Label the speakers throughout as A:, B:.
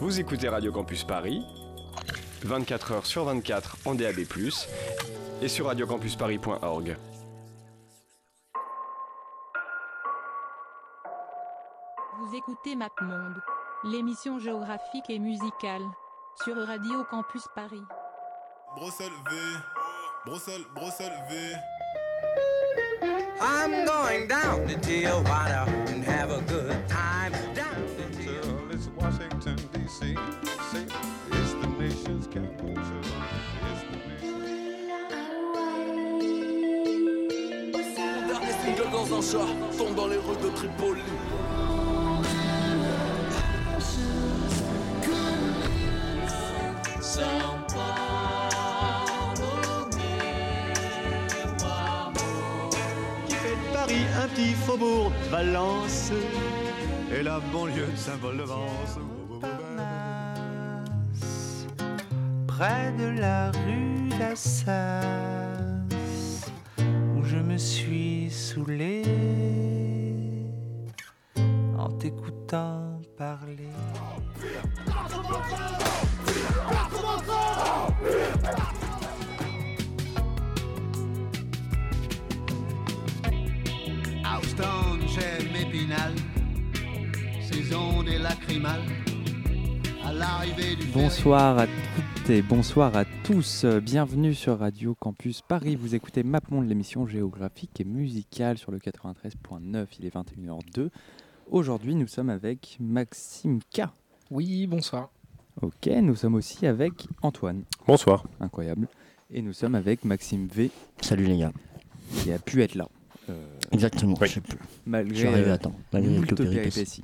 A: Vous écoutez Radio Campus Paris, 24 h sur 24 en DAB+, et sur radiocampusparis.org.
B: Vous écoutez MapMonde, l'émission géographique et musicale, sur Radio Campus Paris.
C: Bruxelles V, Bruxelles, Bruxelles V.
D: I'm going down to Tijuana and have a good time. Chat tombe dans les rues de Tripoli.
E: qui fait de Paris un petit faubourg Valence et la banlieue de Saint-Paul-de-Vence. Près de la rue d'Assas, suis saoulé en t'écoutant parler. Houston, j'aime Épinal, saison des lacrymales, à l'arrivée du
F: Bonsoir à toutes et bonsoir à tous. Euh, Bienvenue sur Radio Campus Paris. Vous écoutez MapMonde, l'émission géographique et musicale sur le 93.9. Il est 21h02. Aujourd'hui, nous sommes avec Maxime K.
G: Oui, bonsoir.
F: Ok, nous sommes aussi avec Antoine.
A: Bonsoir.
F: Incroyable. Et nous sommes avec Maxime V,
H: Salut les gars.
F: qui a pu être là. euh,
H: Exactement.
A: Oui.
H: Je sais plus.
F: malgré
H: Je suis arrivé
F: euh,
H: à temps. Malgré quelques péripéties.
F: péripéties,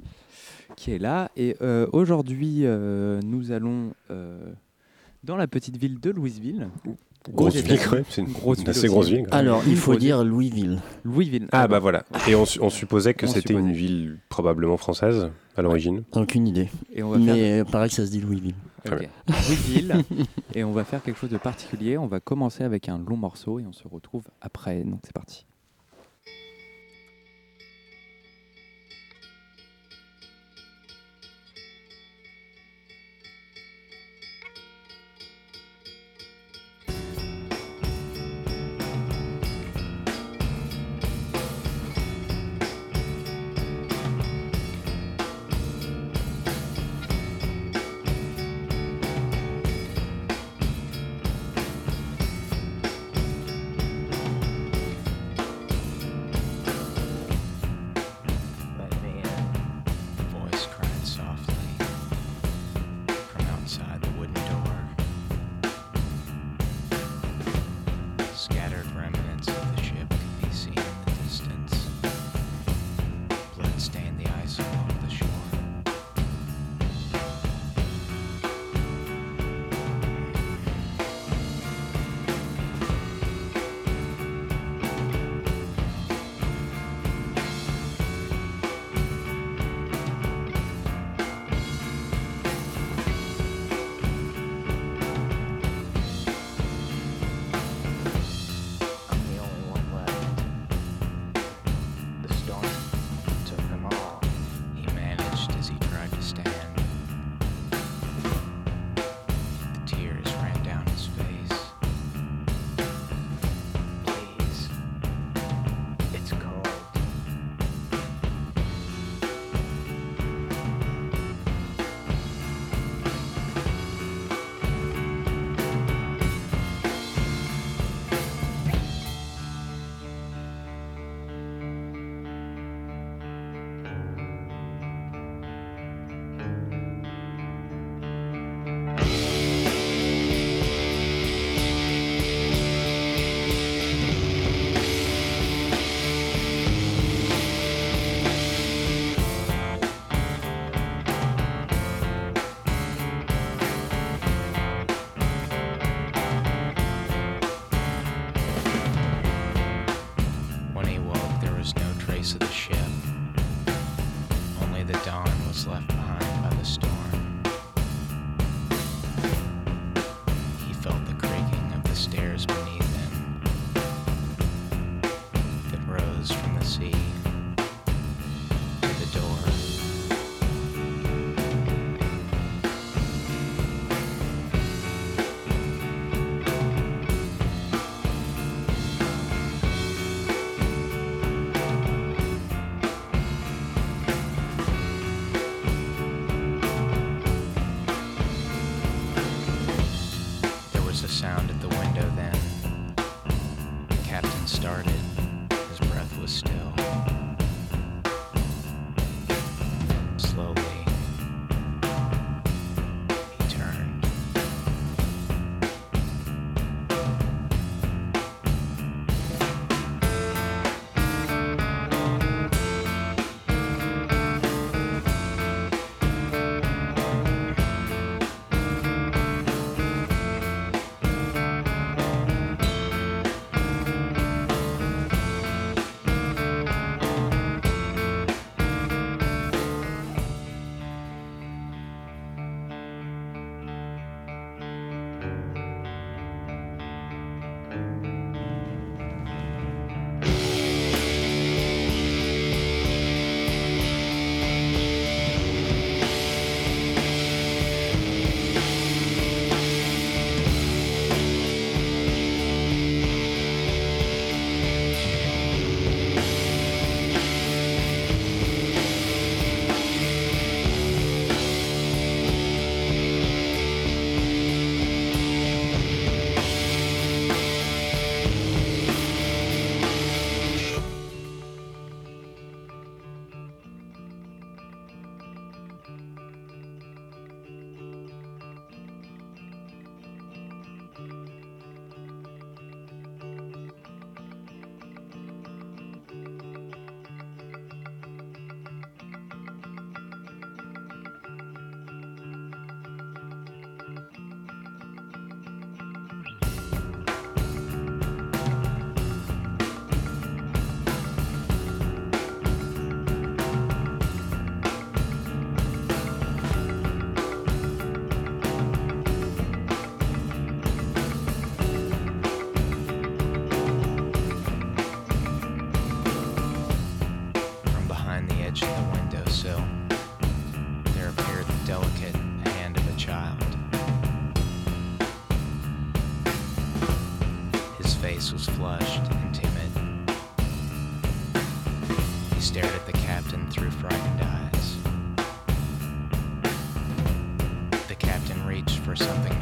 F: qui est là. Et euh, aujourd'hui, euh, nous allons euh, dans la petite ville de Louisville.
A: Grosse ville, c'est une,
F: Grosse
A: une
F: ville
A: assez grosse ville. quand même.
H: Alors, il faut dire Louisville.
F: Louisville.
A: Ah bah voilà. Et on, su- on supposait que
F: On
A: c'était
F: supposait.
A: une ville probablement française à l'origine.
H: Aucune idée.
F: Et on va faire
H: Mais euh, pareil ça se dit Louisville.
A: Très
F: Ok. Louisville. et on va faire quelque chose de particulier. On va commencer avec un long morceau et on se retrouve après. Donc c'est parti.
I: or something.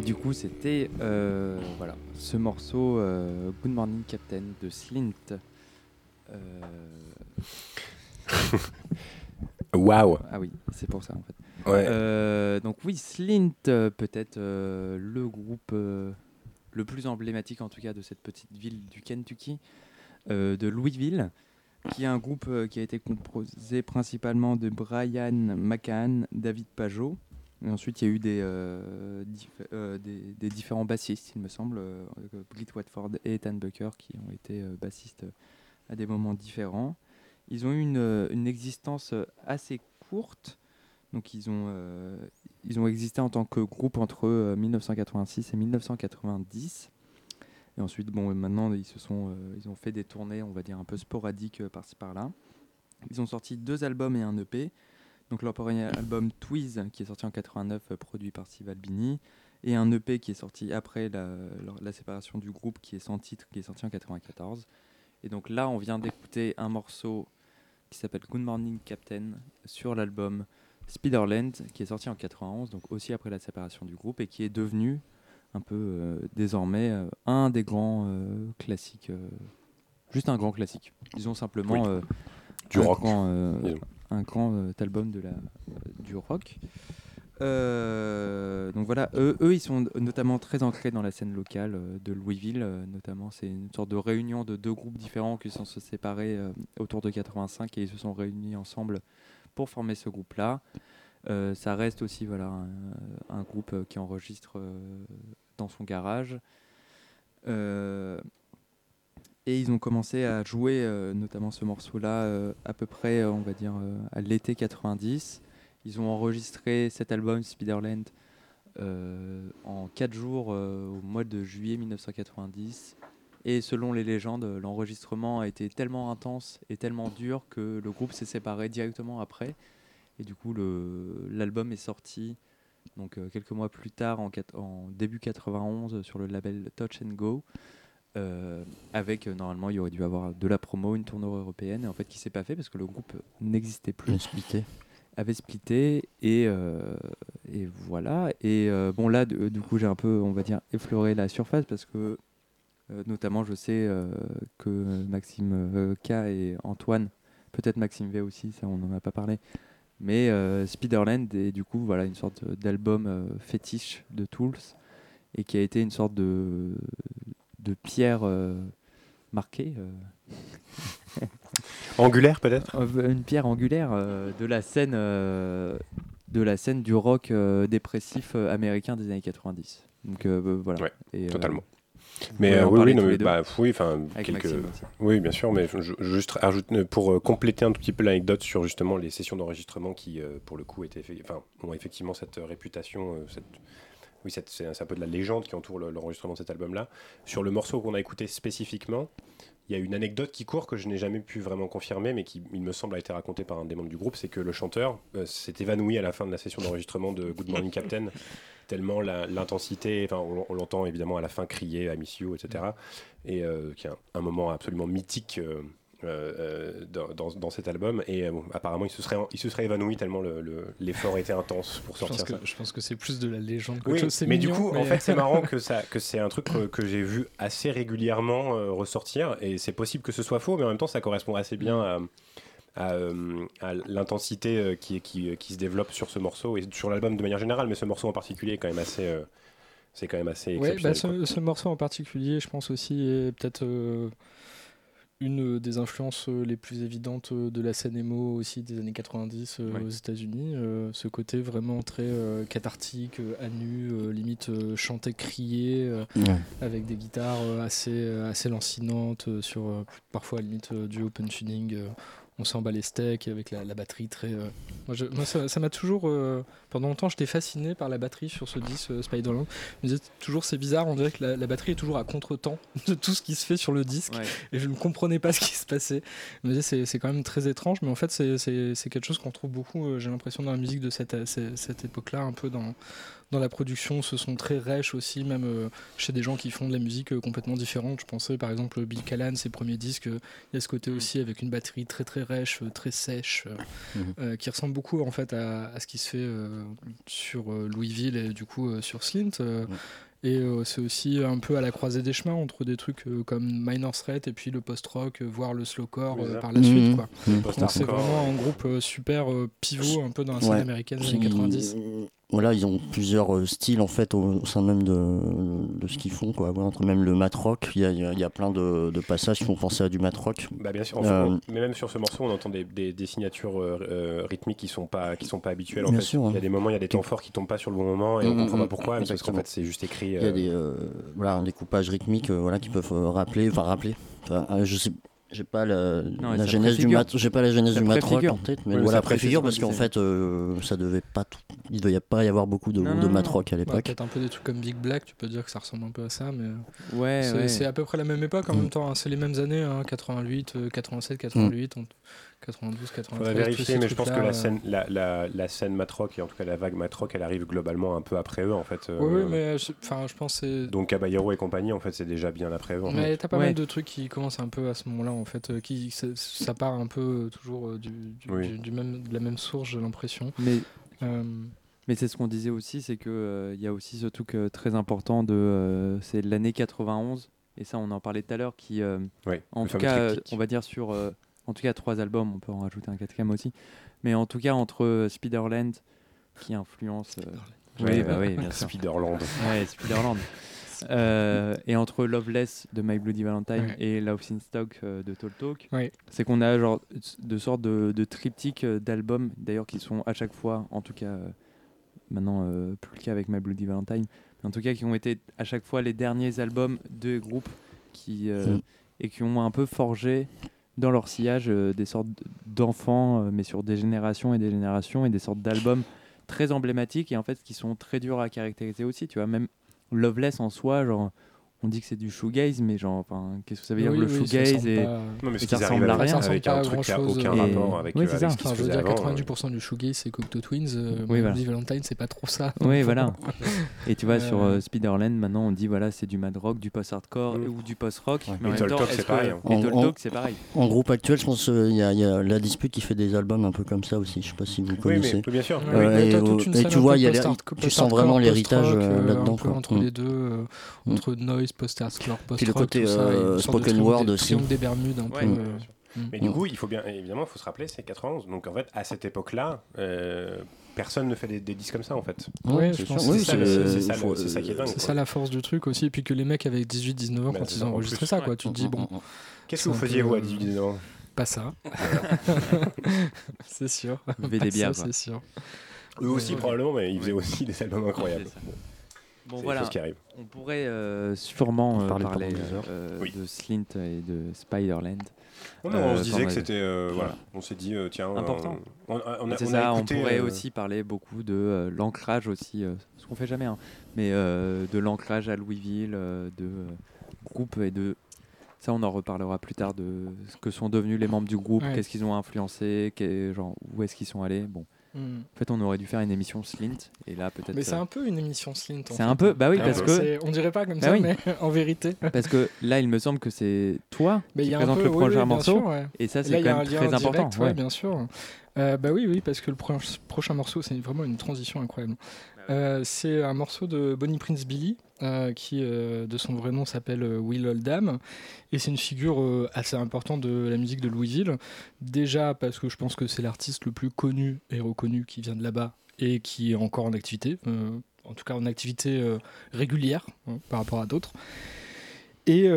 F: Et du coup, c'était euh, voilà, ce morceau euh, Good Morning Captain de Slint. Euh,
G: Waouh
F: ah oui, c'est pour ça en fait.
G: Ouais.
F: Donc oui, Slint, peut-être le groupe le plus emblématique en tout cas de cette petite ville du Kentucky, de Louisville, qui est un groupe qui a été composé principalement de Brian McCann, David Pajot. Ensuite, il y a eu des, euh, euh, des, des différents bassistes, il me semble, euh, euh, Watford et Ethan Bucker, qui ont été bassistes à des moments différents. Ils ont eu une, une existence assez courte. Donc ils ont, ils ont existé en tant que groupe entre euh, 1986 et 1990. Et ensuite, bon, maintenant, ils, se sont, ils ont fait des tournées, on va dire, un peu sporadiques par-ci par-là. Ils ont sorti deux albums et un EP. Donc leur premier album Twiz, qui est sorti en 89, euh, produit par Steve Albini. Et un EP qui est sorti après la, séparation du groupe, qui est sans titre, qui est sorti en 94. Et donc là, on vient d'écouter un morceau qui s'appelle Good Morning Captain sur l'album Spiderland, qui est sorti en 91, donc aussi après la séparation du groupe, et qui est devenu un peu euh, désormais euh, un des grands euh, classiques, juste un grand classique. Disons simplement
G: Oui. Du
F: un
G: rock,
F: grand, euh, un grand euh, album de la, euh, du rock. Donc voilà, eux, eux, ils sont notamment très ancrés dans la scène locale de Louisville, notamment. C'est une sorte de réunion de deux groupes différents qui sont se séparés autour de 85 et ils se sont réunis ensemble pour former ce groupe-là. Euh, ça reste aussi voilà, un, un groupe qui enregistre euh, dans son garage. Euh, et ils ont commencé à jouer euh, notamment ce morceau-là euh, à peu près, euh, on va dire, à l'été 90. Ils ont enregistré cet album Spiderland en 4 jours au mois de juillet 1990. Et selon les légendes, l'enregistrement a été tellement intense et tellement dur que le groupe s'est séparé directement après. Et du coup, l'album est sorti donc, quelques mois plus tard, en, en début 91, sur le label Touch and Go. Euh, avec euh, normalement, il y aurait dû avoir de la promo, une tournée européenne, et en fait, qui s'est pas fait parce que le groupe n'existait plus
H: splitté.
F: avait splitté et, euh, et voilà et bon là du coup j'ai un peu on va dire effleuré la surface parce que notamment je sais que Maxime K et Antoine peut-être Maxime V aussi ça on n'en a pas parlé Mais Spiderland est du coup voilà, une sorte d'album fétiche de Tools et qui a été une sorte de, de pierre euh, marquée, euh,
G: Angulaire peut-être?
F: Euh, une pierre angulaire de la scène de la scène du rock euh, dépressif euh, américain des années 90. Donc euh, voilà.
G: Ouais,
F: Et,
G: Totalement. Mais oui, oui, non, mais, bah, oui, quelques... Oui, bien sûr, mais je, juste rajoute euh, pour compléter un tout petit peu l'anecdote sur justement les sessions d'enregistrement qui, pour le coup, étaient, enfin, ont effectivement cette réputation, cette, oui, c'est un peu de la légende qui entoure le- l'enregistrement de cet album-là. Sur le morceau qu'on a écouté spécifiquement, il y a une anecdote qui court que je n'ai jamais pu vraiment confirmer, mais qui, il me semble, a été racontée par un des membres du groupe, c'est que le chanteur euh, s'est évanoui à la fin de la session d'enregistrement de Good Morning Captain, tellement l'intensité, enfin, on, on l'entend évidemment à la fin crier à Miss You, etc. Et euh, qui est un, un moment absolument mythique euh, euh, euh, dans, dans- cet album. Et euh, bon, apparemment, il se serait, il se serait évanoui tellement le- le- l'effort était intense pour
J: Je pense,
G: sortir
J: que,
G: ça.
J: je pense que c'est plus de la légende qu'autre
G: Oui,
J: chose.
G: Mais du coup, en fait, c'est marrant que, ça, que c'est un truc que, que j'ai vu assez régulièrement euh, ressortir, et c'est possible que ce soit faux, mais en même temps, ça correspond assez bien à, à, euh, à l'intensité euh, qui, qui, qui se développe sur ce morceau et sur l'album de manière générale, mais ce morceau en particulier est quand même assez, euh, c'est quand même assez
J: Ouais, bah, ce, ce morceau en particulier, je pense aussi, est peut-être une des influences euh, les plus évidentes euh, de la scène emo aussi des années 90 euh,
F: Ouais.
J: aux États-Unis. Euh, ce côté vraiment très euh, cathartique, à nu, euh, limite euh, chanter, crier, euh,
H: Ouais.
J: avec des guitares assez, assez lancinantes, euh, sur euh, parfois limite euh, du open tuning. On s'en bat les steaks avec la, la batterie très. euh, Moi, je- moi, ça m'a toujours. euh, Pendant longtemps, j'étais fasciné par la batterie sur ce disque euh, Spiderland. Je me disais toujours, c'est bizarre, on dirait que la, la batterie est toujours à contre-temps de tout ce qui se fait sur le disque.
F: Ouais.
J: Et je ne comprenais pas ce qui se passait. Je me disais, c'est, quand même très étrange, mais en fait, c'est, quelque chose qu'on trouve beaucoup, euh, j'ai l'impression, dans la musique de cette, cette, cette époque-là, un peu dans, dans la production. Ce sont très rêches aussi, même euh, chez des gens qui font de la musique euh, complètement différente. Je pensais par exemple Bill Callan, ses premiers disques, euh, il y a ce côté aussi avec une batterie très très rêche, euh, très sèche, euh, qui ressemble beaucoup en fait à, à ce qui se fait euh, sur euh, Louisville et du coup euh, sur Slint. euh,
H: Ouais.
J: Et euh, c'est aussi un peu à la croisée des chemins entre des trucs euh, comme Minor Threat et puis le post-rock, euh, voire le slowcore euh, par la suite.
H: Mhm.
J: Quoi.
H: Mhm.
J: Donc c'est vraiment un groupe euh, super euh, pivot un peu dans la scène
H: Ouais.
J: américaine des années 90.
H: Voilà, ils ont plusieurs euh, styles en fait au, sein même de, de ce qu'ils font. Quoi. Entre même le mat rock, il y a, y plein de, de passages qui font penser à du mat rock.
G: Bah bien sûr,
H: Euh,
G: on- mais même sur ce morceau, on entend des, des- des signatures euh, euh, rythmiques qui sont pas qui sont pas habituelles. En
H: Bien
G: fait,
H: sûr,
G: il y a
H: hein.
G: des moments, il y a des temps forts qui tombent pas sur le bon moment et on
H: Mm,
G: comprend
H: mm,
G: pas pourquoi, mais c'est parce qu'en fait c'est juste écrit.
H: Il y a
G: euh,
H: des euh, voilà, un découpage rythmique euh, voilà, qui peuvent euh, rappeler, enfin rappeler. Enfin, euh, je sais, j'ai pas la,
F: Non,
H: la genèse du mat, j'ai pas la genèse
F: Ça
H: du mat en tête, mais
F: Ouais,
H: voilà préfigure
F: ce
H: parce qu'en fait euh, ça devait pas tout, il devait pas y avoir beaucoup de,
F: Non,
H: de
F: non,
H: mat
F: non.
H: rock à
J: Bah,
H: l'époque.
J: Peut-être un peu des trucs comme Big Black, tu peux dire que ça ressemble un peu à ça, mais
F: Ouais,
J: c'est
F: ouais.
J: à peu près la même époque en
H: Mm.
J: même temps. hein. C'est les mêmes années, hein, 88, euh, 87, 88, on- 92, 93.
G: Faudrait
J: tous
G: vérifier, mais je pense que la
J: euh,
G: scène, la, la, la scène matrock et en tout cas la vague matrock, elle arrive globalement un peu après eux en fait. euh,
J: Oui, oui, mais euh, je- enfin, je pense que c'est.
G: Donc Caballero et compagnie, en fait, c'est déjà bien après eux. en.
J: Mais t'as pas
F: Ouais.
J: mal de trucs qui commencent un peu à ce moment-là, en fait, euh, qui ça, part un peu toujours euh, du, du-
G: Oui.
J: du- du même, de la même source, j'ai l'impression.
F: Mais
J: Euh,
F: Mais c'est ce qu'on disait aussi, c'est que euh, il y a aussi ce truc euh, très important de euh, c'est l'année 91 et ça on en parlait tout à l'heure qui euh,
G: Ouais,
F: en tout cas euh, on va dire sur euh, en tout cas trois albums, on peut en rajouter un quatrième aussi. Mais en tout cas entre euh, Spiderland qui influence euh, oui bah
G: ouais.
F: oui bien sûr.
G: Spiderland.
F: Ouais, Spiderland. Euh, et entre Loveless de My Bloody Valentine
J: Ouais.
F: et Love in Stock euh, de Tall Talk,
J: Ouais.
F: c'est qu'on a genre de sortes de, de triptyques d'albums, d'ailleurs qui sont à chaque fois, en tout cas euh, maintenant euh, plus le cas avec My Bloody Valentine, mais en tout cas qui ont été à chaque fois les derniers albums de groupes qui, euh,
H: Mm.
F: et qui ont un peu forgé dans leur sillage euh, des sortes d'enfants, euh, mais sur des générations et des générations, et des sortes d'albums très emblématiques et en fait qui sont très durs à caractériser aussi, tu vois, même Loveless en soi, genre on dit que c'est du shoegaze, mais genre, enfin, qu'est-ce que ça veut dire
J: oui,
F: le
J: oui,
F: shoegaze
J: ressemble
F: et
J: pas-
G: Non, mais ce
F: Et
G: qu'ils
F: ressemble à rien.
G: Avec un truc qui a
J: grand-chose,
G: aucun
F: et-
G: rapport avec,
F: Oui,
G: euh, avec ce qui se
J: Enfin, je veux dire,
G: avant.
J: 90% du shoegaze c'est Cocteau Twins. Euh,
F: Oui,
J: Valentine, c'est pas trop ça.
F: Oui, voilà. Et tu vois,
J: Euh,
F: sur euh, Spiderland, maintenant, on dit voilà, c'est du mad rock, du post-hardcore
G: Mm.
F: ou du post-rock.
H: Ouais.
F: Mais
G: Talk, c'est pareil, hein.
F: Talk, c'est pareil?
H: En groupe actuel, je pense qu'il y, a- il y a la dispute qui fait des albums un peu comme ça aussi. Je sais pas si vous connaissez.
G: oui, bien sûr.
H: Euh, et, euh, tu vois, tu sens vraiment l'héritage, euh,
J: euh,
H: là-dedans,
J: un peu
H: quoi.
J: entre
H: Mm.
J: les deux, euh,
H: Mm.
J: Post-hardcore, post-rock.
H: Puis le côté,
J: tout ça,
H: euh,
J: de
H: spoken word
J: des-
H: aussi.
J: des Bermudes, un
F: Ouais.
J: peu.
F: Ouais,
J: euh, Mm.
G: Mais du coup, il faut bien, évidemment, il faut se rappeler, c'est 91. Donc en fait, à cette époque-là, euh, personne ne fait des, des disques comme ça en fait.
J: Je pense
H: Oui,
G: ça, le-
H: c'est-
G: c'est ça, qui est dingue.
J: C'est ça la force du truc aussi. Et puis que les mecs avec 18-19 ans,
G: Bah,
J: quand ils ont
G: en
J: enregistré
G: plus.
J: ça, quoi, tu te dis, bon,
G: Qu'est-ce que vous faisiez vous à
J: euh,
G: 18 ans
J: pas ça. c'est sûr.
F: Buvez des bières.
J: C'est sûr.
G: Eux aussi probablement, mais ils faisaient aussi des albums incroyables.
F: Bon voilà,
G: qui
F: on pourrait euh, sûrement euh,
H: Parler
F: euh,
G: Oui.
F: de Slint et de Spiderland. Euh,
G: on se disait que c'était. euh,
F: Voilà.
G: voilà. On s'est dit, euh, tiens.
F: Important.
G: euh, on, on- on a,
F: c'est
G: on a
F: ça,
G: écouté,
F: on pourrait
G: euh,
F: aussi parler beaucoup de euh, l'ancrage aussi, euh, ce qu'on fait jamais, hein, mais euh, de l'ancrage à Louisville, euh, de euh, groupe et de ça, on en reparlera plus tard de ce que sont devenus les membres du groupe,
J: Ouais.
F: qu'est-ce qu'ils ont influencé, genre où est-ce qu'ils sont allés. Bon,
J: Mm.
F: en fait, on aurait dû faire une émission Slint et là peut-être.
J: Mais c'est
F: euh,
J: un peu une émission Slint.
F: c'est un peu, bah oui,
G: Un
F: parce
G: peu.
F: que
J: On dirait pas comme
F: Bah
J: ça,
F: oui.
J: mais en vérité.
F: parce que là, il me semble que c'est toi
J: Mais il
F: qui présente
J: peu-
F: le prochain
J: oui,
F: morceau,
J: sûr, ouais.
F: et ça, c'est
J: il y a
F: quand
J: un
F: même
J: lien
F: très
J: direct,
F: important.
J: ouais,
F: ouais.
J: bien sûr. Euh, bah oui, oui, parce que le pro- prochain morceau, c'est vraiment une transition incroyable.
F: Bah
J: Euh, c'est un morceau de Bonnie Prince Billy, euh, qui euh, de son vrai nom s'appelle Will Oldham, et c'est une figure assez importante de la musique de Louisville. Déjà parce que je pense que c'est l'artiste le plus connu et reconnu qui vient de là-bas et qui est encore en activité, en tout cas en activité régulière hein, par rapport à d'autres. Et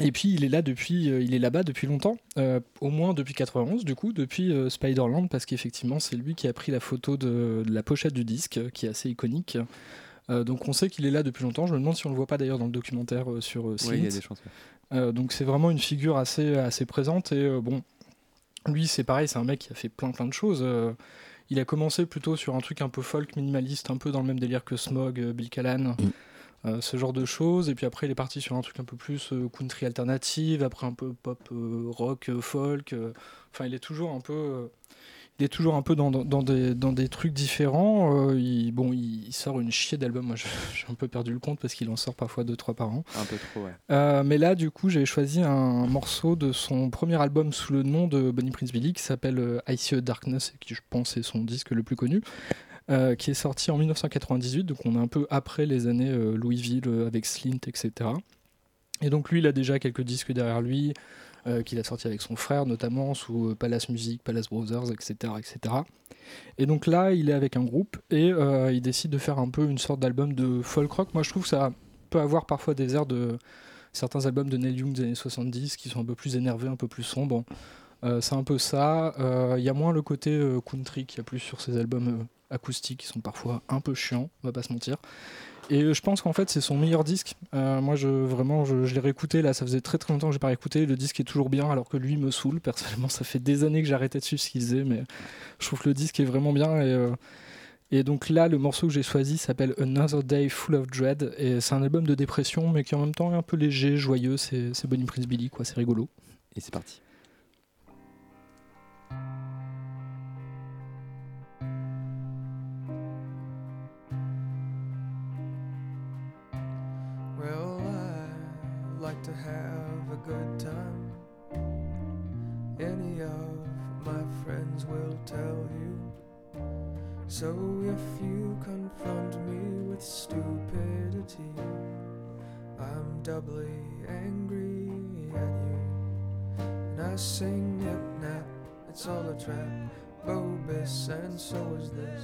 J: et puis il est là depuis, euh, il est là-bas depuis longtemps, euh, au moins depuis 91 du coup, depuis euh, Spiderland, parce qu'effectivement c'est lui qui a pris la photo de, de la pochette du disque, euh, qui est assez iconique. Euh, donc on sait qu'il est là depuis longtemps. Je me demande si on le voit pas d'ailleurs dans le documentaire euh, sur euh,
F: Oui, il y a des chances. ouais.
J: Euh, donc c'est vraiment une figure assez, assez présente et euh, bon, lui c'est pareil, c'est un mec qui a fait plein plein de choses. Euh, il a commencé plutôt sur un truc un peu folk minimaliste, un peu dans le même délire que Smog, euh, Bill Callan, euh, ce genre de choses. Et puis après il est parti sur un truc un peu plus euh, country alternative, après un peu pop euh, rock folk. Enfin il est toujours un peu... il est toujours un peu dans, dans- dans des, dans des trucs différents. Il, bon, il, sort une chier d'albums. Moi, j'ai un peu perdu le compte parce qu'il en sort parfois deux, trois par an.
F: Un peu trop, ouais.
J: Mais là, du coup, j'ai choisi un morceau de son premier album sous le nom de Bonnie Prince Billy qui s'appelle I See a Darkness, et qui je pense est son disque le plus connu, euh, qui est sorti en 1998. Donc, on est un peu après les années euh, Louisville euh, avec Slint, etc. Et donc, lui, il a déjà quelques disques derrière lui. qu'il a sorti avec son frère notamment sous Palace Music, Palace Brothers, etc., etc. Et donc là, il est avec un groupe et il décide de faire un peu une sorte d'album de folk rock. Moi, je trouve que ça peut avoir parfois des airs de certains albums de Neil Young des années 70 qui sont un peu plus énervés, un peu plus sombres. C'est un peu ça. Il y a moins le côté country qu'il y a plus sur ces albums acoustiques qui sont parfois un peu chiants, on va pas se mentir. Et euh, je pense qu'en fait c'est son meilleur disque. Euh, moi je vraiment je, l'ai réécouté là, ça faisait très très longtemps que j'ai pas réécouté. Le disque est toujours bien alors que lui me saoule. Personnellement ça fait des années que arrêté de suivre ce qu'il faisait, mais je trouve que le disque est vraiment bien et euh, et donc là, le morceau que j'ai choisi s'appelle Another Day Full of Dread. Et c'est un album de dépression, mais qui en même temps est un peu léger, joyeux. C'est Bonnie Prince Billy, quoi. C'est rigolo.
F: Et c'est parti.
K: Like to have a good time. Any of my friends will tell you. So if you confront me with stupidity, I'm doubly angry at you. And I sing nip nap, it's all a trap. Bobus, and so is this.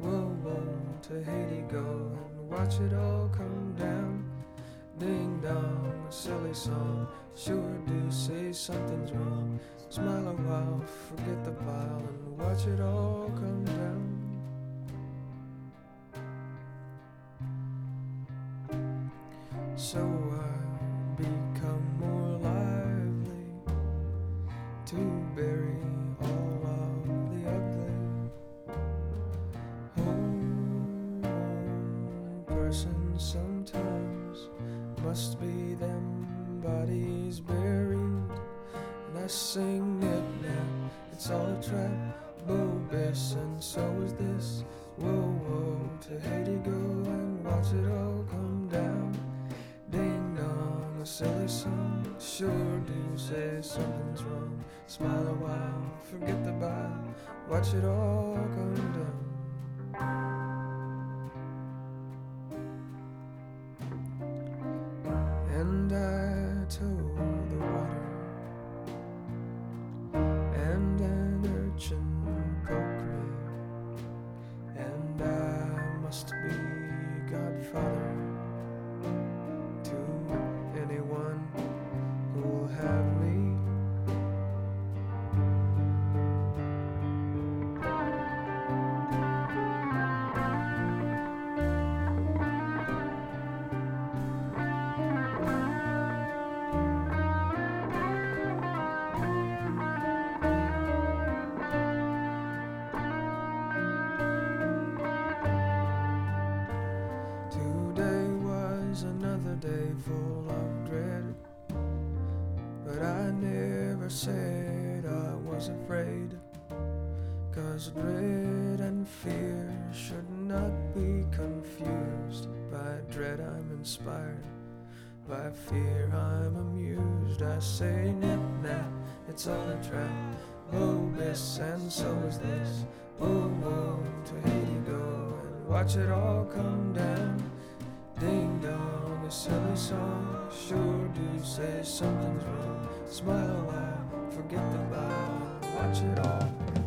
K: Whoa, whoa, to Haiti go and watch it all come down. Song. Sure do say something's wrong. Smile a while, forget the pile, and watch it all come down. So confused. By dread I'm inspired, by fear I'm amused. I say nip nap, it's all a trap. Oh, this and so is this. Oh, oh, to Haiti go and watch it all come down. Ding dong, a silly song. Sure do say something's wrong. Smile a while, forget the bow, watch it all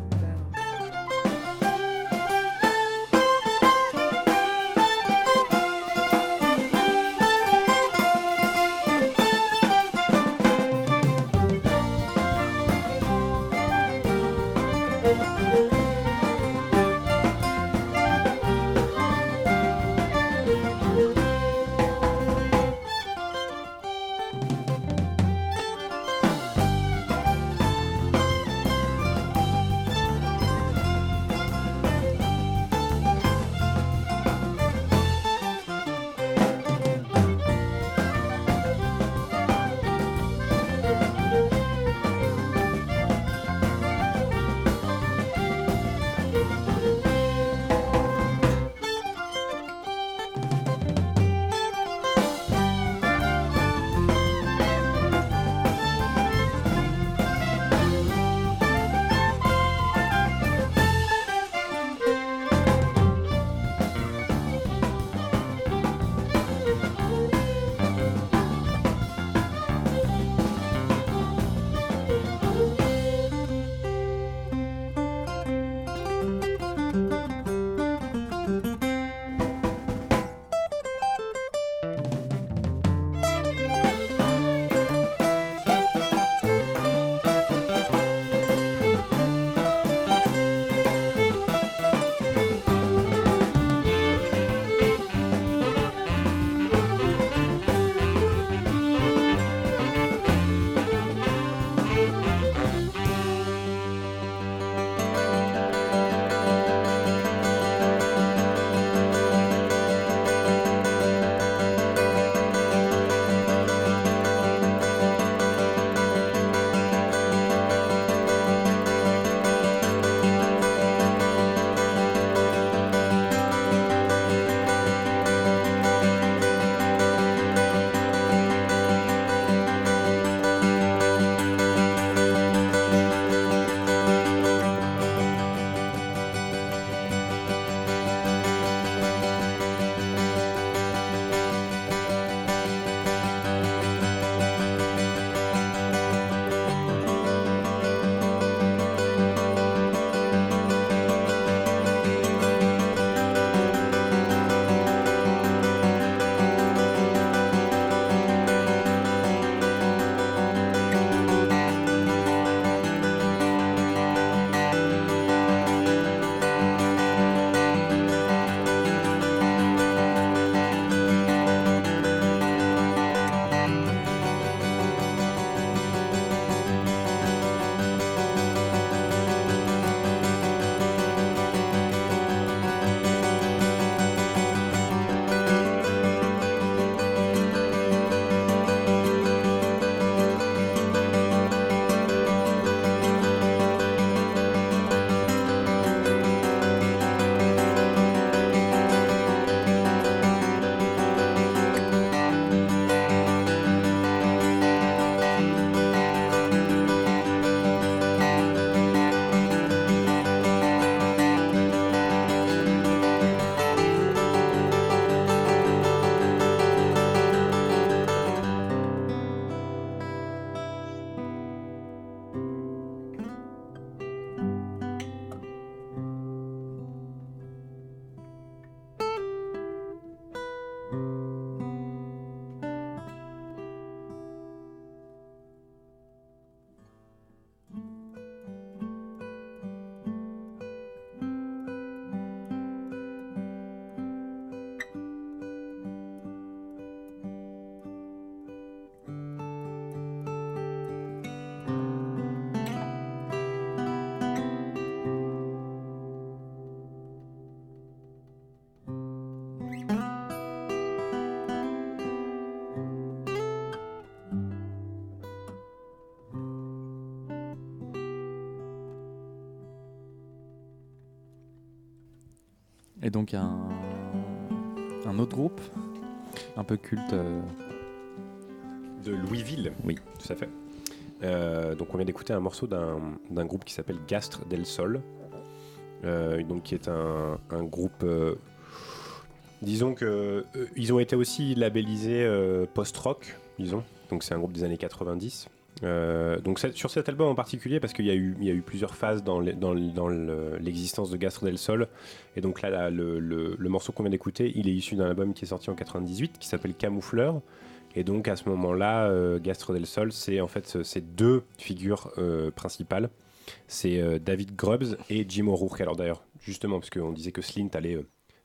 F: Et donc un, un autre groupe, un peu culte. euh,
G: De Louisville, oui, tout à fait. Euh, donc on vient d'écouter un morceau d'un d'un groupe qui s'appelle Gastre del Sol, euh, donc qui est un, un groupe. euh, disons que euh, ils ont été aussi labellisés euh, post-rock, disons. Donc c'est un groupe des années 90. Euh, donc sur cet album en particulier, parce qu'il y, a eu- plusieurs phases dans l'existence de Gastre del Sol, et donc là, le, morceau qu'on vient d'écouter, il est issu d'un album qui est sorti en 98, qui s'appelle Camoufleur, et donc à ce moment-là, euh, Gastre del Sol, c'est en fait ce- ces deux figures euh, principales. C'est euh, David Grubbs et Jim O'Rourke. Alors d'ailleurs, justement, parce qu'on disait que Slint allait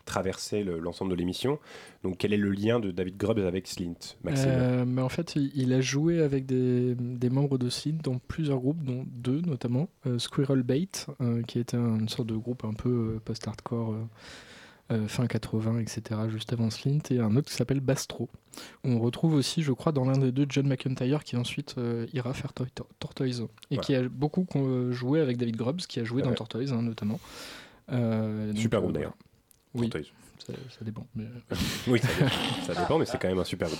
G: traverser le- l'ensemble de l'émission. Donc quel est le lien de David Grubbs avec Slint, Maxime
J: Euh, mais en fait, il, il a joué avec des, des membres de Slint dans plusieurs groupes, dont deux notamment. Euh, Squirrel Bait, euh, qui était une sorte de groupe un peu post-hardcore fin 80, etc., juste avant Slint, et un autre qui s'appelle Bastro. On retrouve aussi, je crois, dans l'un des deux, John McIntyre, qui ensuite ira faire Tor- Tor- Tortoise, et qui a beaucoup joué avec David Grubbs, qui a joué dans. Tortoise, hein, notamment.
G: Super groupe d'ailleurs.
J: Oui, ça, ça dépend. mais-
G: oui, ça dépend, ça dépend, mais c'est quand même un super groupe.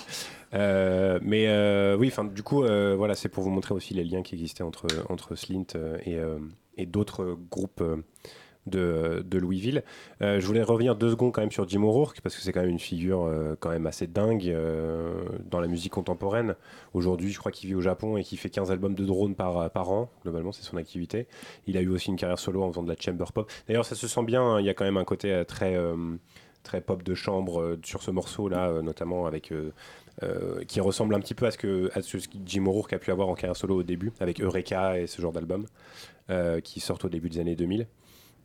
G: Euh, mais euh, oui, enfin, du coup, euh, voilà, c'est pour vous montrer aussi les liens qui existaient entre, entre Slint euh, et, euh, et d'autres groupes euh, de, Louisville. Euh, je voulais revenir deux secondes quand même sur Jim O'Rourke, parce que c'est quand même une figure euh, quand même assez dingue euh, dans la musique contemporaine. Aujourd'hui, je crois qu'il vit au Japon et qu'il fait 15 albums de drone par, par an. Globalement, c'est son activité. Il a eu aussi une carrière solo en faisant de la chamber pop. D'ailleurs, ça se sent bien, hein, il y a quand même un côté très... très pop de chambre sur ce morceau là notamment avec qui ressemble un petit peu à ce que Jim O'Rourke a pu avoir en carrière solo au début avec Eureka et ce genre d'album qui sortent au début des années 2000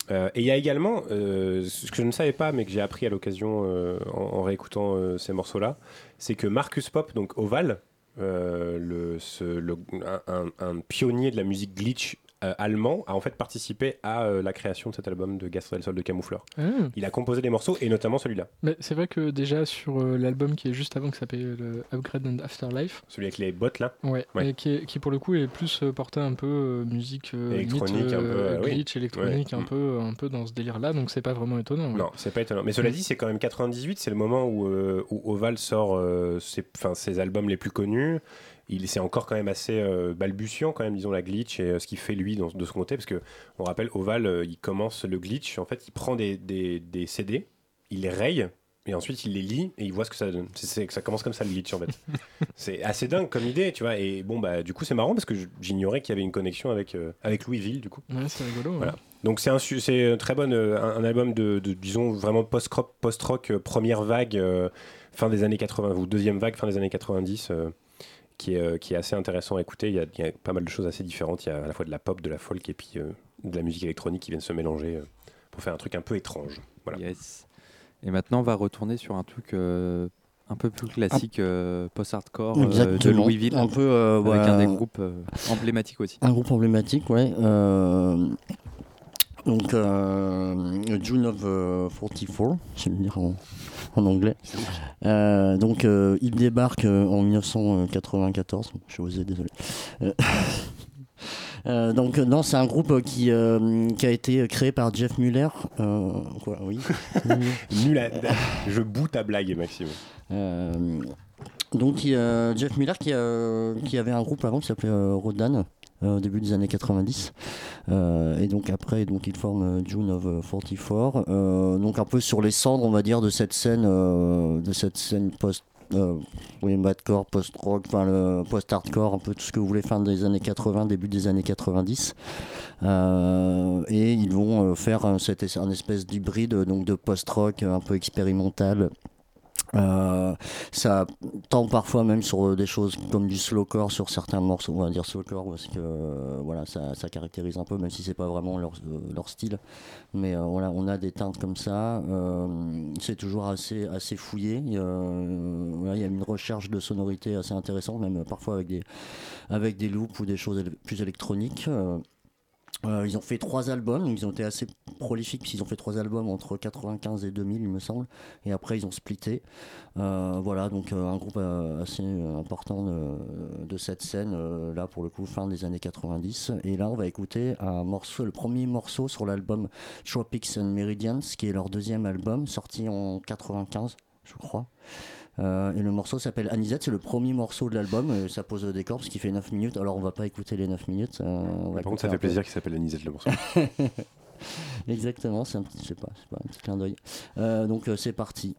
G: Euh, et il y a également euh, ce que je ne savais pas mais que j'ai appris à l'occasion euh, en, réécoutant ces morceaux là c'est que Marcus Pop donc Oval le, ce- un pionnier de la musique glitch euh, allemand a en fait participé à euh, la création de cet album de Gaston del Sol de Camoufleur.
J: Ah.
G: Il a composé des morceaux et notamment celui-là.
J: Mais c'est vrai que déjà sur euh, l'album qui est juste avant, qui s'appelle euh, Upgrade and Afterlife,
G: Celui avec les bottes là
J: ouais,
G: Ouais.
J: et qui, est- qui pour le coup est plus euh, porté un peu euh, musique
G: Électronique, un peu,
J: euh,
G: oui.
J: glitch électronique,
G: Ouais.
J: un
G: Mm.
J: peu un peu dans ce délire-là, donc c'est pas vraiment étonnant. ouais.
G: Non, c'est pas étonnant. Mais cela
J: Mm.
G: dit, c'est quand même 98, c'est le moment où, où Oval sort ses, ses albums les plus connus. Il c'est encore quand même assez euh, balbutiant quand même, disons la glitch et euh, ce qu'il fait lui dans- de son côté, parce que on rappelle Oval, euh, il commence le glitch. En fait, il prend des, des, des CD, il les raye. Et ensuite, il les lit et il voit ce que ça donne. C'est, c'est- ça commence comme ça le glitch en fait. c'est assez dingue comme idée, tu vois. Et bon, bah, du coup, c'est marrant parce que j'ignorais qu'il y avait une connexion avec, avec Louisville, du coup.
J: Ouais, c'est rigolo. ouais.
G: Voilà. Donc c'est un, c'est très bon, un, un album de, de, disons vraiment post-rock, post-rock première vague euh, fin des années 80 ou deuxième vague fin des années 90 euh, qui, est, euh, qui est assez intéressant à écouter. Il y, a, il y a pas mal de choses assez différentes. Il y a à la fois de la pop, de la folk et puis euh, de la musique électronique qui viennent se mélanger euh, pour faire un truc un peu étrange. Voilà.
F: Yes. Et maintenant, on va retourner sur un truc euh, un peu plus classique, euh, post-hardcore euh, de. Louisville,
H: Un peu, euh,
F: avec un des groupes euh, emblématiques aussi.
H: Un groupe emblématique, ouais. euh, donc, euh, June of euh, 44, je vais le dire en, en anglais. Euh, donc, euh, il débarque euh, en 1994. Je suis osé, désolé. Euh, donc, non, c'est un groupe qui, euh, qui a été créé par Jeff Muller. Euh, quoi, oui.
G: Nul Je boue ta blague, Maxime.
H: Donc Jeff Miller qui, qui avait un groupe avant qui s'appelait Rodan au début des années 90 Euh, et donc après donc il forme euh, June of euh, 44 euh, donc un peu sur les cendres on va dire de cette scène euh, de cette scène post euh, oui, madcore, post-rock, enfin le post-hardcore, un peu tout ce que vous voulez, fin des années 80, début des années 90. Euh, et ils vont euh, faire un, un espèce d'hybride donc de post-rock euh, un peu expérimental. Euh, ça tend parfois même sur euh, des choses comme du slowcore sur certains morceaux, on va dire slowcore parce que euh, voilà, ça, caractérise un peu, même si c'est pas vraiment leur, leur style. Mais euh, voilà, on a des teintes comme ça. c'est toujours assez, assez fouillé. Il y, a, une recherche de sonorité assez intéressante, même parfois avec des, avec des loops ou des choses plus électroniques. Euh, ils ont fait trois albums, ils ont été assez prolifiques puisqu'ils ont fait trois albums entre 95 et 2000 il me semble, et après ils ont splitté. Euh, voilà, donc euh, un groupe assez important de, cette scène, là pour le coup fin des années 90. Et là on va écouter un morceau, le premier morceau sur l'album Tropics and Meridians, qui est leur deuxième album, sorti en 95 je crois. Euh, et le morceau s'appelle Anisette, c'est le premier morceau de l'album, ça pose le décor parce qu'il fait 9 minutes, alors on va pas écouter les 9 minutes. euh, on va
G: Par contre, ça fait plaisir qu'il s'appelle Anisette le morceau.
H: Exactement, c'est un petit, je sais pas, c'est pas un petit clin d'œil. Euh, donc c'est parti.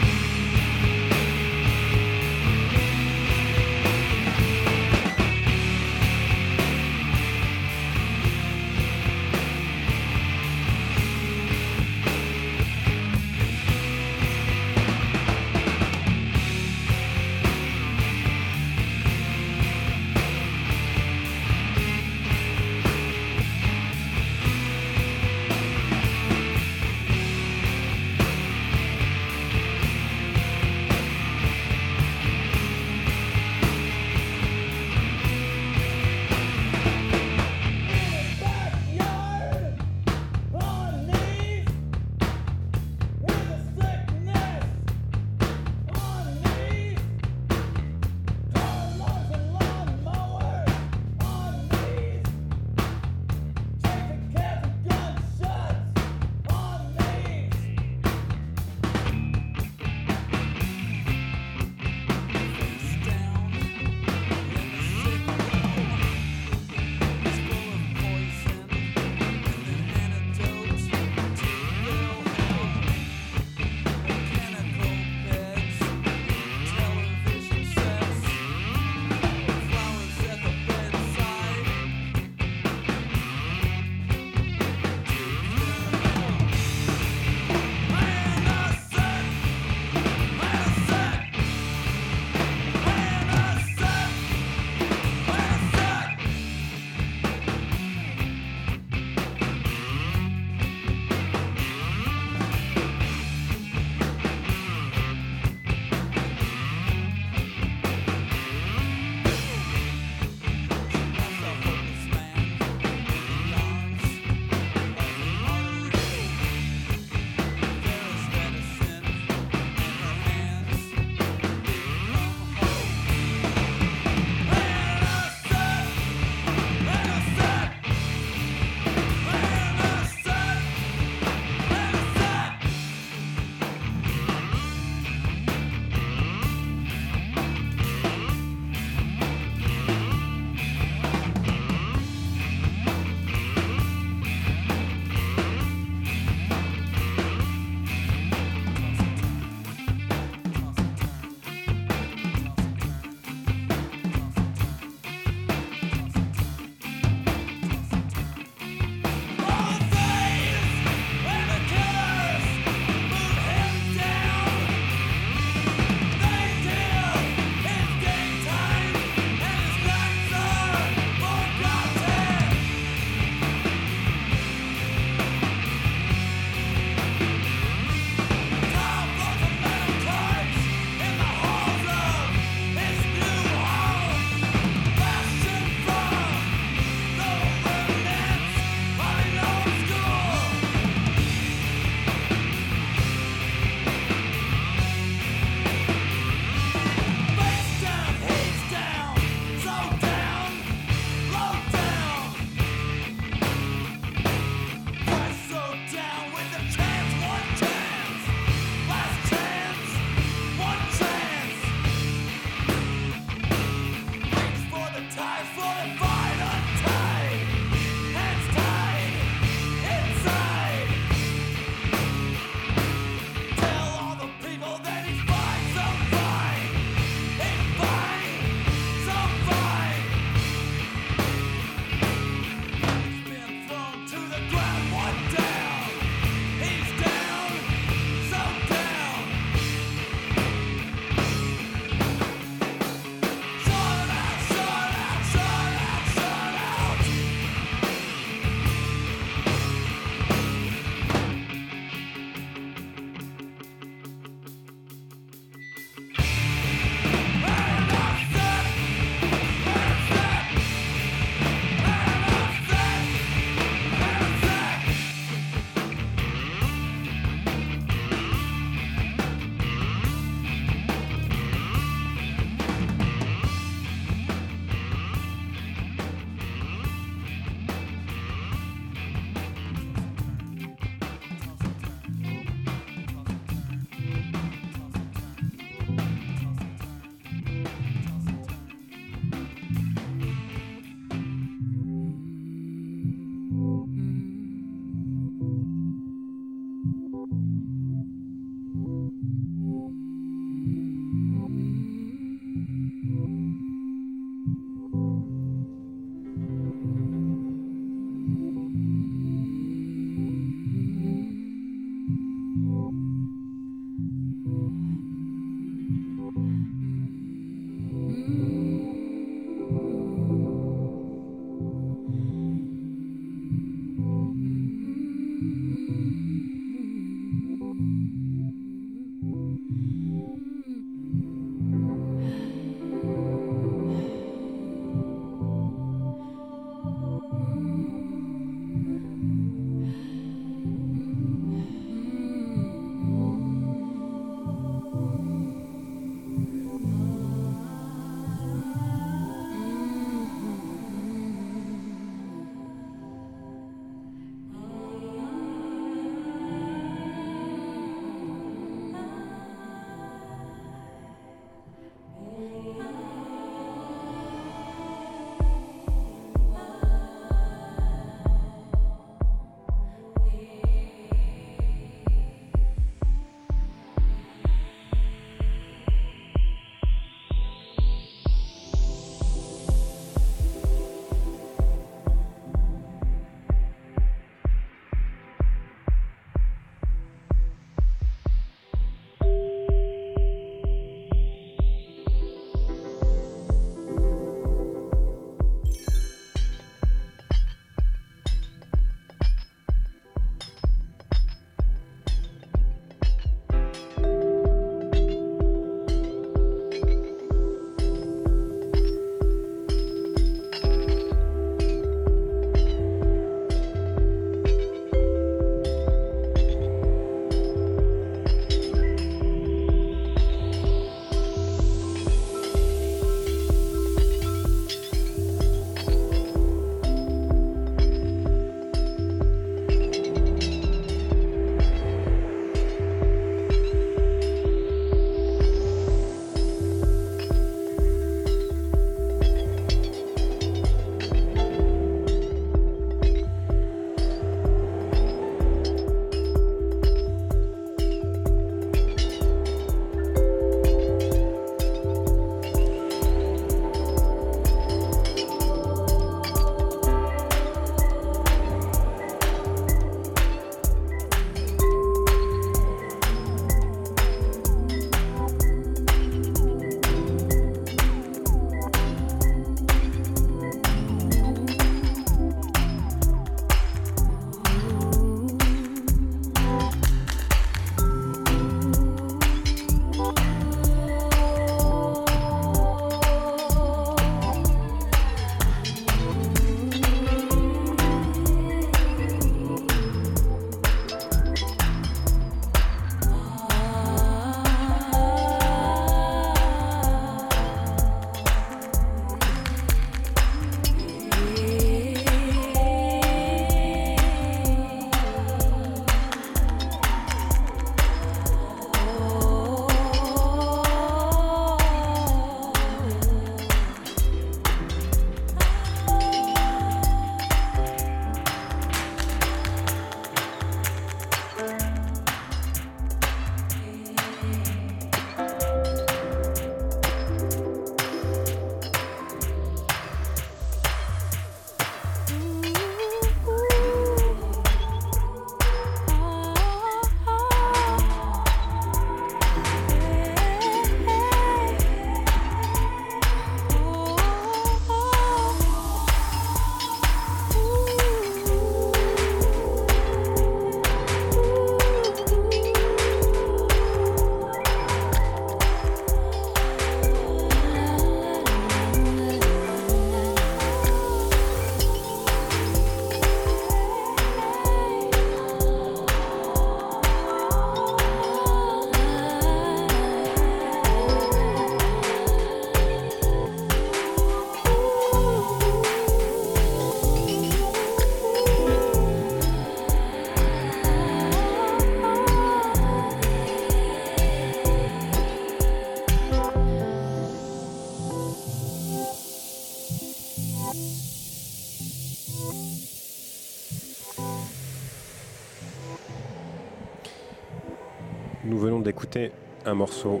G: Venons d'écouter un morceau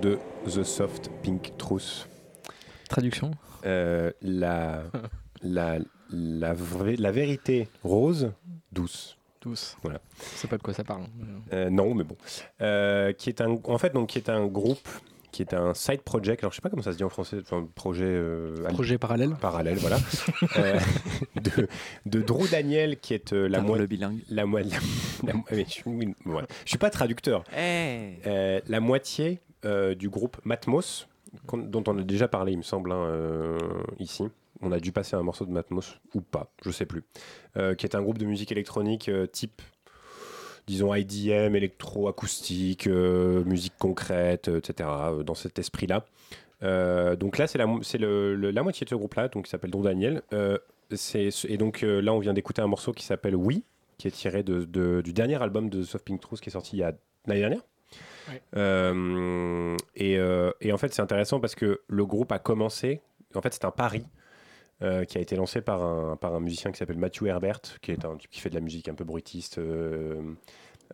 G: de The Soft Pink Truth.
J: Traduction
G: Euh, la, la, la, vraie- la vérité rose, douce.
J: Douce.
G: Voilà.
J: Je sais pas de quoi ça parle.
G: Euh, non, mais bon. Euh, qui est un, en fait, donc, qui est un groupe qui est un side project. Alors je sais pas comment ça se dit en français, enfin projet euh,
J: Projet parallèle.
G: parallèle, voilà, Euh, de, de Drew Daniel qui est euh, la moitié.
F: le bilingue.
G: La, mo- la, la mo- mais je, oui. Je suis pas traducteur.
F: Eh
G: Euh, la moitié euh, du groupe Matmos, dont on a déjà parlé, il me semble, hein, euh, ici. On a dû passer un morceau de Matmos ou pas, je sais plus. Euh, qui est un groupe de musique électronique euh, type, disons, IDM, électro-acoustique, euh, musique concrète, euh, etc., euh, dans cet esprit-là. Donc là, c'est la, le- le- la moitié de ce groupe-là, donc qui s'appelle Don Daniel. Et donc là, on vient d'écouter un morceau qui s'appelle Oui, qui est tiré de- de- du dernier album de Soft Pink Truth qui est sorti il y a l'année dernière.
J: Ouais.
G: Euh, et, euh, et en fait, c'est intéressant parce que le groupe a commencé. En fait, c'est un pari euh, qui a été lancé par un, par un musicien qui s'appelle Matthew Herbert, qui est un type qui fait de la musique un peu bruitiste, euh,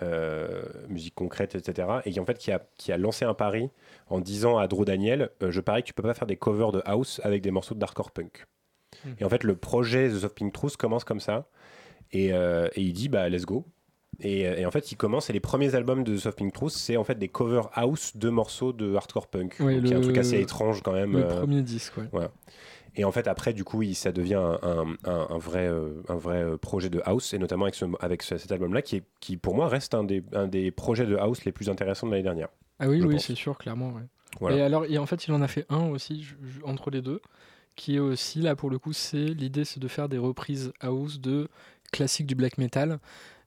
G: euh, musique concrète, etc. Et qui en fait qui a, qui a lancé un pari en disant à Drew Daniel, je parie que tu peux pas faire des covers de house avec des morceaux de darkcore punk.
J: Mhm.
G: Et en fait, le projet The Soft Pink Truth commence comme ça. Et, et il dit, bah, let's go. Et, et en fait, il commence, et les premiers albums de The Soft Pink Truth, c'est en fait des covers house de morceaux de hardcore punk.
J: Ouais,
G: Donc, il y a un
J: le-
G: truc assez étrange quand même.
J: Le
G: euh,
J: premier disque, ouais.
G: voilà. Et en fait, après, du coup, il, ça devient un, un- un- un vrai, euh, un vrai euh, projet de house, et notamment avec, ce, avec ce- cet album-là, qui, est- qui pour moi reste un des, un des projets de house les plus intéressants de l'année dernière.
J: Ah oui, oui, c'est sûr, clairement. ouais.
G: Voilà.
J: Et alors, et en fait, il en a fait un aussi je- je- entre les deux, qui est aussi là pour le coup, c'est l'idée, c'est de faire des reprises house de classiques du black metal.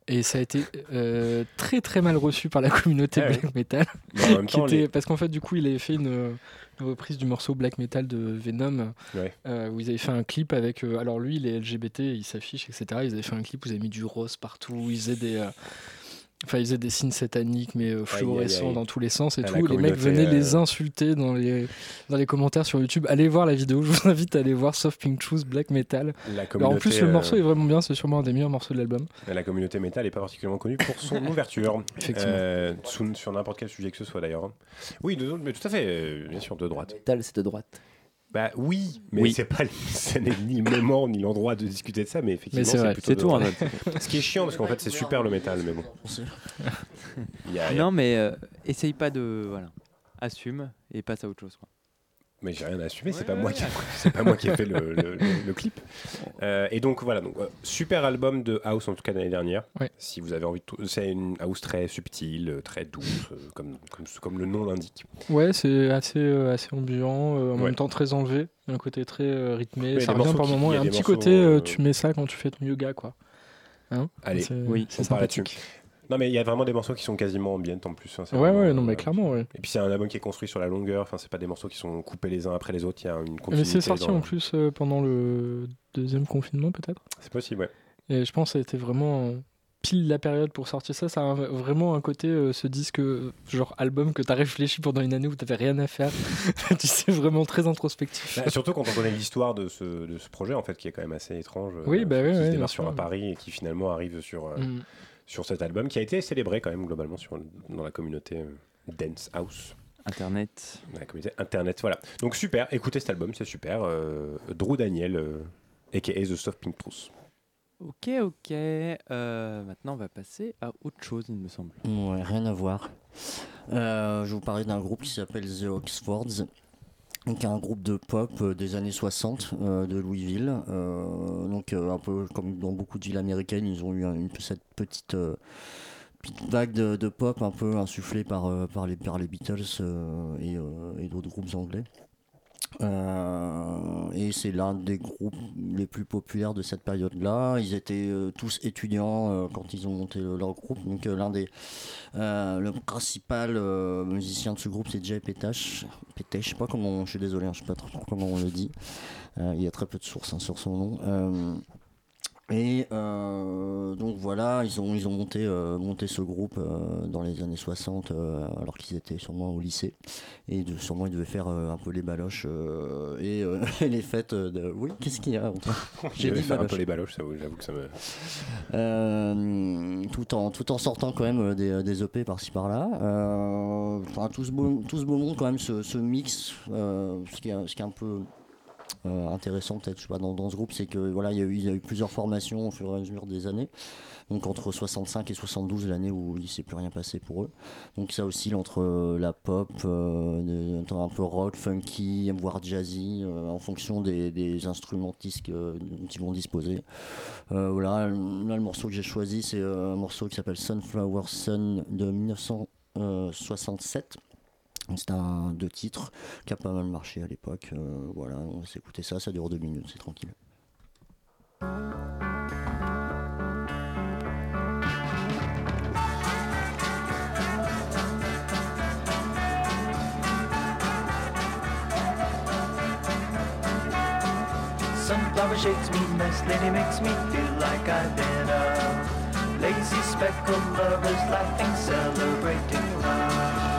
J: Et ça a été euh, très très mal reçu par la communauté
G: Ah
J: black metal.
G: Mais en même
J: qui
G: temps,
J: était-
G: les-
J: Parce qu'en fait, du coup, il avait fait une, une reprise du morceau black metal de Venom,
G: Ouais.
J: euh, où ils avaient fait un clip avec. euh, alors lui, il est LGBT, il s'affiche, etc. Ils avaient fait un clip où ils avaient mis du rose partout, ils faisaient des. Enfin, ils faisaient des signes sataniques, mais euh, fluorescents
G: aïe.
J: dans tous les sens et tout. les mecs venaient
G: euh,
J: les insulter dans les, dans les commentaires sur YouTube. Allez voir la vidéo, je vous invite à aller voir Soft Pink Truth Black Metal.
G: La
J: Alors, en plus, le
G: euh,
J: morceau est vraiment bien, c'est sûrement un des meilleurs morceaux de l'album.
G: La communauté métal n'est pas particulièrement connue pour son ouverture.
J: Effectivement.
G: Euh, sous- sur n'importe quel sujet que ce soit d'ailleurs. Oui, de, mais tout à fait, euh, bien sûr, de droite.
F: Metal, c'est de droite.
G: Bah oui, mais
F: Oui.
G: c'est pas ce n'est ni le moment ni l'endroit de discuter de ça, mais effectivement
J: Mais c'est
G: plutôt
F: tout, en
G: droite. Ce qui est chiant parce qu'en fait c'est super le métal, mais bon. Il y a- il y a-
F: Non, mais euh, essaye pas de. Voilà. Assume et passe à autre chose. Quoi.
G: Mais j'ai rien à assumer, c'est
F: Ouais,
G: pas moi
F: ouais.
G: qui c'est pas moi qui ai fait le, le- le- le clip. Euh, et donc voilà, donc euh, super album de house en tout cas l'année dernière.
J: Ouais.
G: Si vous avez envie de, c'est une house très subtile, euh, très douce, euh, comme, comme comme le nom l'indique.
J: Ouais, c'est assez, euh, assez ambiant, euh, en
G: Ouais.
J: même temps très enlevé. Un côté très euh, rythmé.
G: Ouais,
J: ça revient par
G: qui-
J: moment.
G: il y
J: Et
G: a
J: un petit
G: morceaux,
J: côté, euh,
G: euh,
J: tu mets ça quand tu fais ton yoga, quoi. Hein?
G: Allez,
J: C'est-
F: oui,
J: c'est
G: on parle là-dessus. Non mais il y a vraiment des morceaux qui sont quasiment ambiant en plus. hein,
J: Ouais, ouais, non,
G: euh,
J: mais clairement, ouais.
G: Et puis c'est un album qui est construit sur la longueur. Enfin, c'est pas des morceaux qui sont coupés les uns après les autres. Il y a une continuité.
J: Mais c'est sorti
G: dans-
J: en plus euh, pendant le deuxième confinement, peut-être.
G: C'est possible, ouais.
J: Et je pense que ça a été vraiment pile la période pour sortir ça. Ça a un- vraiment un côté, euh, ce disque, euh, genre album que t'as réfléchi pendant une année où t'avais rien à faire. tu sais, vraiment très introspectif.
G: Bah, surtout quand on connaît l'histoire de ce, de ce projet, en fait, qui est quand même assez étrange.
J: Oui, bah
G: qui
J: ouais,
G: se
J: ouais,
G: démarre sur un pari et qui finalement arrive sur,
J: Mm.
G: Sur cet album, qui a été célébré quand même globalement sur, dans la communauté euh, Dance House,
F: Internet.
G: dans la communauté Internet. Voilà. Donc super, écoutez cet album, c'est super. Euh, Drew Daniel, euh, aka The Soft Pink Truth.
F: Ok, ok. Euh, maintenant, on va passer à autre chose, il me semble.
H: Ouais, rien à voir. Euh, je vais vous parler d'un groupe qui s'appelle The Oxfords. Donc un groupe de pop euh, des années 60 euh, de Louisville. Euh, donc euh, un peu comme dans beaucoup de villes américaines, ils ont eu cette petite, petite vague de, pop un peu insufflée par, par, les, par les Beatles et d'autres groupes anglais. Euh, et c'est l'un des groupes les plus populaires de cette période-là. Ils étaient euh, tous étudiants euh, quand ils ont monté le- leur groupe. Donc l'un des le principal musicien de ce groupe, c'est Jay Petache. Petache, je sais pas comment, je suis désolé, hein, je sais pas trop comment on le dit. Il y a très peu de sources hein, sur son nom. Et euh, donc voilà, ils ont, ils ont monté, euh, monté ce groupe euh, dans les années 60, euh, alors qu'ils étaient sûrement au lycée. Et de, sûrement ils devaient faire un peu les baloches et les fêtes de... Oui, qu'est-ce qu'il y a
G: J'ai
H: dit
G: faire un peu les baloches, j'avoue que ça me.
H: Tout, en, tout en sortant quand même des, des EP par-ci par-là. Enfin, tout, ce beau, tout ce beau monde quand même se, se mixe, euh, ce, qui est, ce qui est un peu intéressant peut-être je sais pas, dans, dans ce groupe, c'est que voilà, il y, a eu, plusieurs formations au fur et à mesure des années. Donc entre 65 et 72, l'année où il ne s'est plus rien passé pour eux. Donc ça oscille entre euh, la pop, euh, un peu rock, funky, voire jazzy, euh, en fonction des, des instrumentistes dont ils vont disposer. Euh, voilà, là le morceau que j'ai choisi, c'est euh, un morceau qui s'appelle Sunflower Sun de 1967. C'est un deux titres qui a pas mal marché à l'époque. Euh, voilà, on va s'écouter ça, ça dure deux minutes, c'est tranquille.
L: Sunflower shakes me, nice lady makes me feel like I've been a lazy speckled lovers laughing, celebrating love.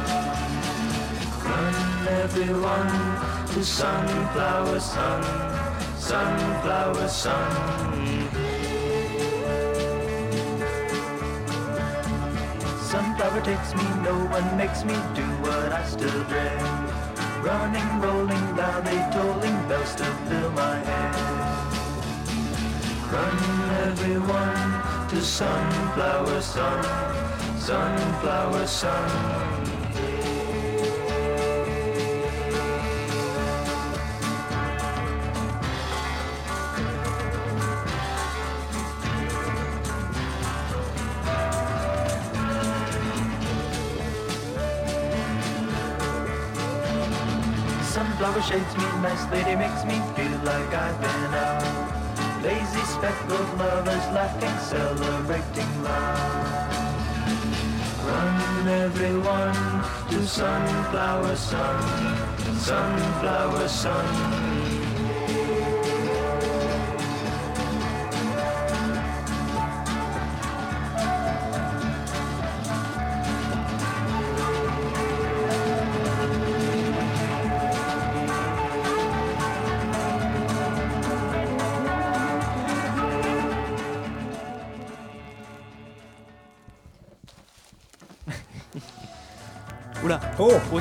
L: Everyone to sunflower sun, sunflower sun. Sunflower takes me, no one makes me do what I still dread. Running, rolling, loudly tolling bells to fill my head. Run everyone to sunflower sun, sunflower sun. Shades me, nice lady makes me feel like I've been out. Lazy speckled lovers laughing, celebrating love. Run everyone to sunflower sun, sunflower sun.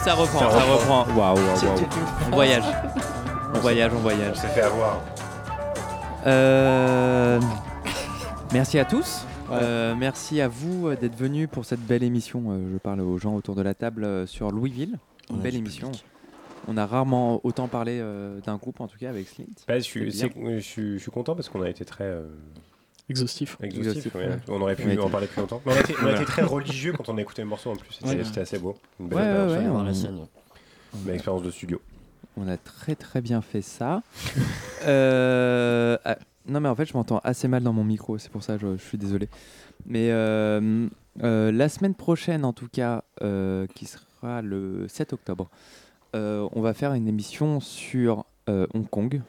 F: Ça reprend,
G: Ça
F: ça
G: reprend.
F: Waouh, waouh. On voyage. On voyage, on voyage.
G: On s'est fait avoir.
F: Euh, merci à tous. Euh, merci à vous euh, d'être venus pour cette belle émission. Euh, je parle aux gens autour de la table euh, sur Louisville. Une
H: Ouais,
F: belle émission. On a rarement autant parlé euh, d'un groupe, en tout cas avec Slint.
G: Bah, je, suis, je content parce qu'on a été très euh,
J: Exhaustif.
G: exhaustif.
F: Exhaustif,
G: ouais.
F: ouais.
G: On aurait pu
F: On a été-
G: en parler plus longtemps. Mais on a été, on a
F: Voilà.
G: été très religieux quand on a écouté le morceau en plus. C'était
F: Ouais.
G: assez beau. Une belle
F: Ouais, ouais,
G: expérience, une belle expérience de studio.
F: On a très très bien fait ça. Euh, ah, non mais en fait je m'entends assez mal dans mon micro, c'est pour ça je, je suis désolé. Mais euh, euh, la semaine prochaine en tout cas, euh, qui sera le 7 octobre, euh, on va faire une émission sur euh, Hong Kong.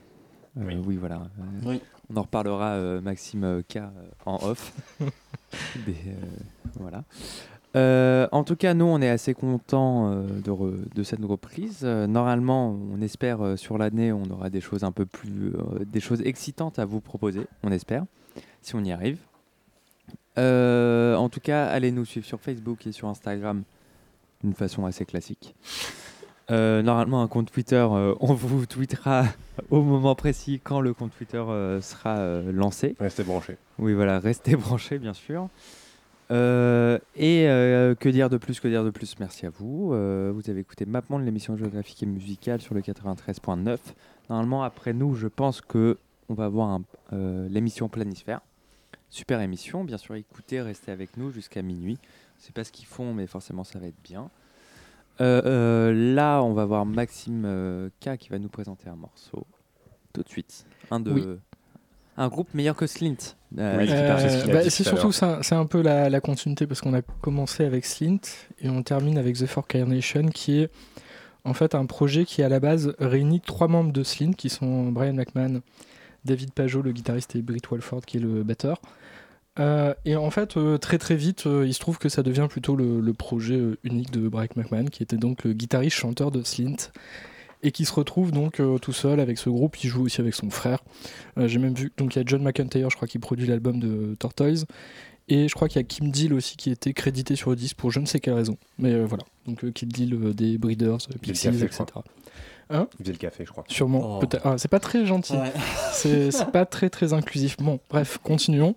F: Euh,
G: Oui.
F: oui. voilà. Euh,
H: Oui.
F: On en reparlera euh, Maxime K en off. Des, voilà. Euh, en tout cas, nous, on est assez contents euh, de, re- de cette reprise. Euh, normalement, on espère sur l'année, on aura des choses un peu plus, des choses excitantes à vous proposer. On espère, si on y arrive. En tout cas, allez nous suivre sur Facebook et sur Instagram d'une façon assez classique. Euh, normalement, un compte Twitter, euh, on vous tweetera au moment précis quand le compte Twitter euh, sera lancé.
G: Restez branchés.
F: Oui, voilà, restez branchés, bien sûr. Et que dire de plus, que dire de plus? Merci à vous. Vous avez écouté MapMonde, l'émission géographique et musicale sur le 93.9. Normalement, après nous, je pense que on va avoir l'émission Planisphère. Super émission, bien sûr, écoutez, restez avec nous jusqu'à minuit. Je sais pas ce qu'ils font, mais forcément, ça va être bien. Euh, euh, là, on va voir Maxime euh, K qui va nous présenter un morceau tout de suite. Un de
J: Oui.
F: un groupe meilleur que Slint. Euh,
G: Oui,
J: Euh,
G: c'est
J: bah, surtout ça, c'est un peu la, la continuité parce qu'on a commencé avec Slint et on termine avec The Four Carnation qui est en fait un projet qui à la base réunit trois membres de Slint qui sont Brian McMahon, David Pajot le guitariste et Britt Walford qui est le batteur. Euh, et en fait, euh, très très vite, euh, il se trouve que ça devient plutôt le, le projet euh, unique de Brian McMahon, qui était donc le guitariste chanteur de Slint, et qui se retrouve donc euh, tout seul avec ce groupe. Il joue aussi avec son frère. Euh, J'ai même vu, donc il y a John McIntyre, je crois, qui produit l'album de Tortoise, et je crois qu'il y a Kim Deal aussi qui était crédité sur le disque pour je ne sais quelle raison. Mais euh, voilà, donc euh, Kim Deal euh, des Breeders, euh, Pixies,
G: Café,
J: etc. Hein?
G: Il faisait le café, je crois.
J: Sûrement,
G: Oh.
J: peut-être. Ah, c'est pas très gentil.
G: Ouais.
J: C'est c'est pas très très inclusif. Bon, bref, continuons.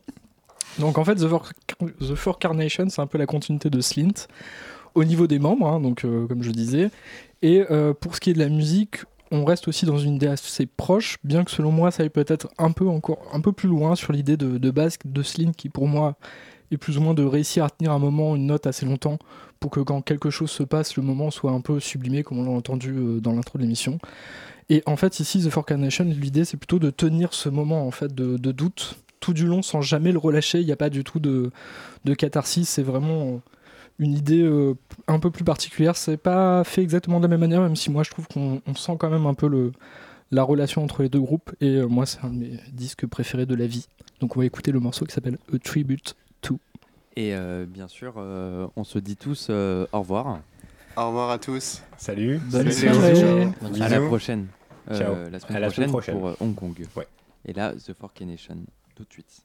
J: Donc en fait, The Four, The Four Carnation, c'est un peu la continuité de Slint au niveau des membres, hein, donc euh, comme je disais. Et euh, pour ce qui est de la musique, on reste aussi dans une idée assez proche, bien que selon moi, ça aille peut-être un peu encore un peu plus loin sur l'idée de, de base de Slint, qui pour moi est plus ou moins de réussir à tenir un moment, une note assez longtemps, pour que quand quelque chose se passe, le moment soit un peu sublimé, comme on l'a entendu euh, dans l'intro de l'émission. Et en fait, ici, The Four Carnation, l'idée, c'est plutôt de tenir ce moment en fait de doute tout du long sans jamais le relâcher. Il n'y a pas du tout de, de catharsis. C'est vraiment une idée euh, un peu plus particulière. C'est pas fait exactement de la même manière, même si moi, je trouve qu'on on sent quand même un peu le, la relation entre les deux groupes. Et euh, moi, c'est un de mes disques préférés de la vie. Donc, on va écouter le morceau qui s'appelle A Tribute to.
I: Et euh, bien sûr, euh, on se dit tous euh, au revoir.
M: Au revoir à tous.
G: Salut.
I: Bonne
M: Salut.
I: soirée. À la prochaine. Euh,
G: Ciao.
I: la semaine
G: À la
I: prochaine,
G: semaine prochaine.
I: pour euh, Hong Kong.
G: Ouais.
I: Et là, The Fork Nation, tout de suite.